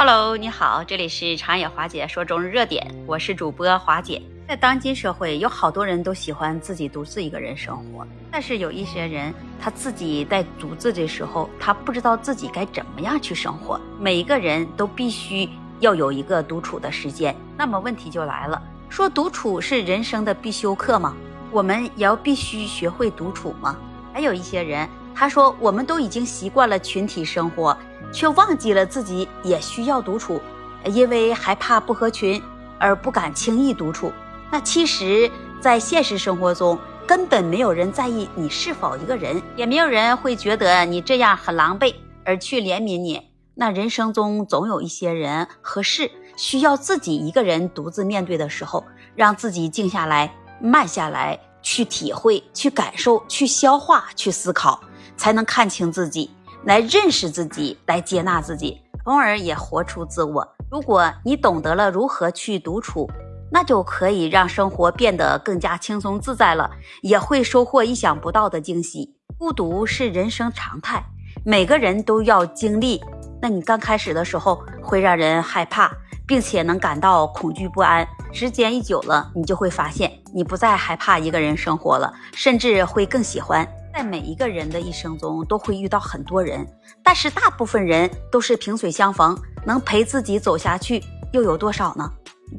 Hello，你好，这里是长野华姐说中日热点，我是主播华姐。在当今社会，有好多人都喜欢自己独自一个人生活，但是有一些人，他自己在独自的时候，他不知道自己该怎么样去生活。每一个人都必须要有一个独处的时间。那么问题就来了，说独处是人生的必修课吗？我们也要必须学会独处吗？还有一些人，他说我们都已经习惯了群体生活。却忘记了自己也需要独处，因为害怕不合群而不敢轻易独处。那其实，在现实生活中，根本没有人在意你是否一个人，也没有人会觉得你这样很狼狈而去怜悯你。那人生中总有一些人和事需要自己一个人独自面对的时候，让自己静下来、慢下来，去体会、去感受、去消化、去思考，才能看清自己。来认识自己，来接纳自己，从而也活出自我。如果你懂得了如何去独处，那就可以让生活变得更加轻松自在了，也会收获意想不到的惊喜。孤独是人生常态，每个人都要经历。那你刚开始的时候会让人害怕，并且能感到恐惧不安。时间一久了，你就会发现你不再害怕一个人生活了，甚至会更喜欢。在每一个人的一生中，都会遇到很多人，但是大部分人都是萍水相逢，能陪自己走下去又有多少呢？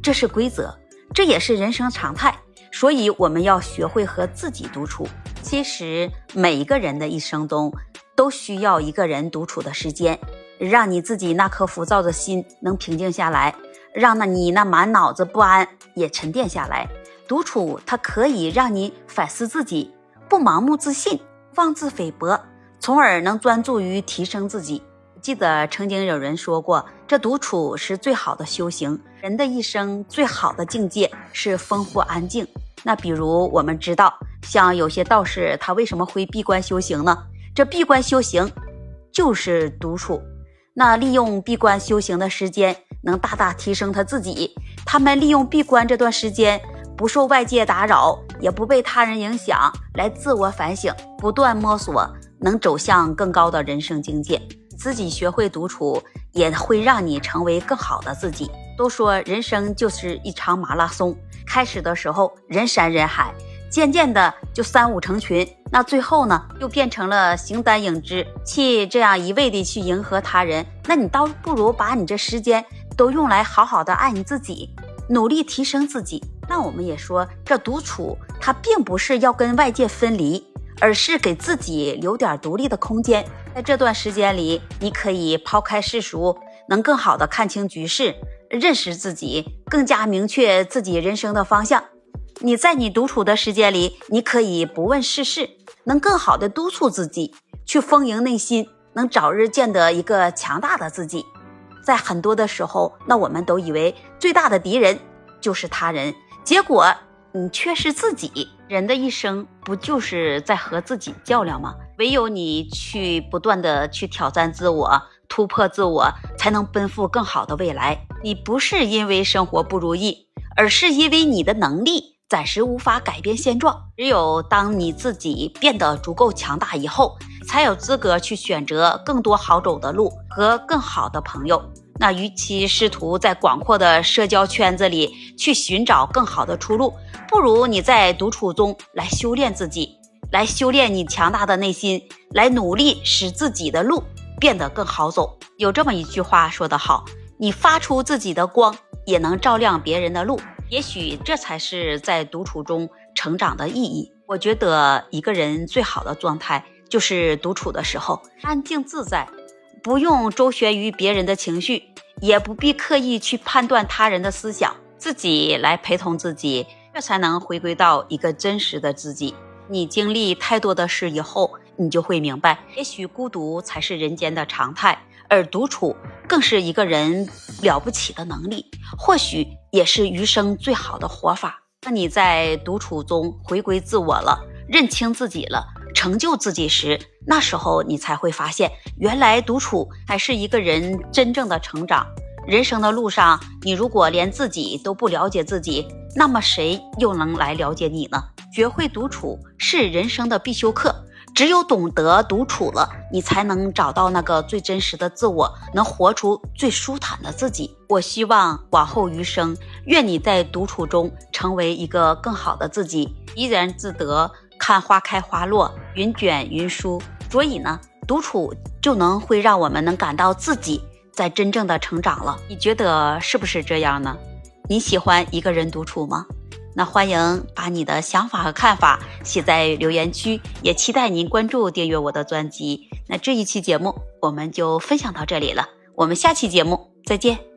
这是规则，这也是人生常态。所以我们要学会和自己独处。其实每一个人的一生中，都需要一个人独处的时间，让你自己那颗浮躁的心能平静下来，让那你那满脑子不安也沉淀下来。独处它可以让你反思自己，不盲目自信。妄自菲薄，从而能专注于提升自己。记得曾经有人说过，这独处是最好的修行。人的一生最好的境界是丰富安静。那比如我们知道，像有些道士，他为什么会闭关修行呢？这闭关修行就是独处。那利用闭关修行的时间，能大大提升他自己。他们利用闭关这段时间。不受外界打扰，也不被他人影响，来自我反省，不断摸索，能走向更高的人生境界。自己学会独处，也会让你成为更好的自己。都说人生就是一场马拉松，开始的时候人山人海，渐渐的就三五成群，那最后呢，又变成了形单影只，去这样一味的去迎合他人。那你倒不如把你这时间都用来好好的爱你自己，努力提升自己。那我们也说，这独处它并不是要跟外界分离，而是给自己留点独立的空间。在这段时间里，你可以抛开世俗，能更好的看清局势，认识自己，更加明确自己人生的方向。你在你独处的时间里，你可以不问世事，能更好的督促自己去丰盈内心，能早日见得一个强大的自己。在很多的时候，那我们都以为最大的敌人就是他人。结果，你却是自己。人的一生不就是在和自己较量吗？唯有你去不断的去挑战自我，突破自我，才能奔赴更好的未来。你不是因为生活不如意，而是因为你的能力暂时无法改变现状。只有当你自己变得足够强大以后，才有资格去选择更多好走的路和更好的朋友。那与其试图在广阔的社交圈子里去寻找更好的出路，不如你在独处中来修炼自己，来修炼你强大的内心，来努力使自己的路变得更好走。有这么一句话说得好：“你发出自己的光，也能照亮别人的路。”也许这才是在独处中成长的意义。我觉得一个人最好的状态就是独处的时候，安静自在。不用周旋于别人的情绪，也不必刻意去判断他人的思想，自己来陪同自己，这才能回归到一个真实的自己。你经历太多的事以后，你就会明白，也许孤独才是人间的常态，而独处更是一个人了不起的能力，或许也是余生最好的活法。当你在独处中回归自我了，认清自己了。成就自己时，那时候你才会发现，原来独处才是一个人真正的成长。人生的路上，你如果连自己都不了解自己，那么谁又能来了解你呢？学会独处是人生的必修课，只有懂得独处了，你才能找到那个最真实的自我，能活出最舒坦的自己。我希望往后余生，愿你在独处中成为一个更好的自己，怡然自得，看花开花落，云卷云舒。所以呢，独处就能会让我们能感到自己在真正的成长了。你觉得是不是这样呢？你喜欢一个人独处吗？那欢迎把你的想法和看法写在留言区，也期待您关注订阅我的专辑。那这一期节目我们就分享到这里了，我们下期节目再见。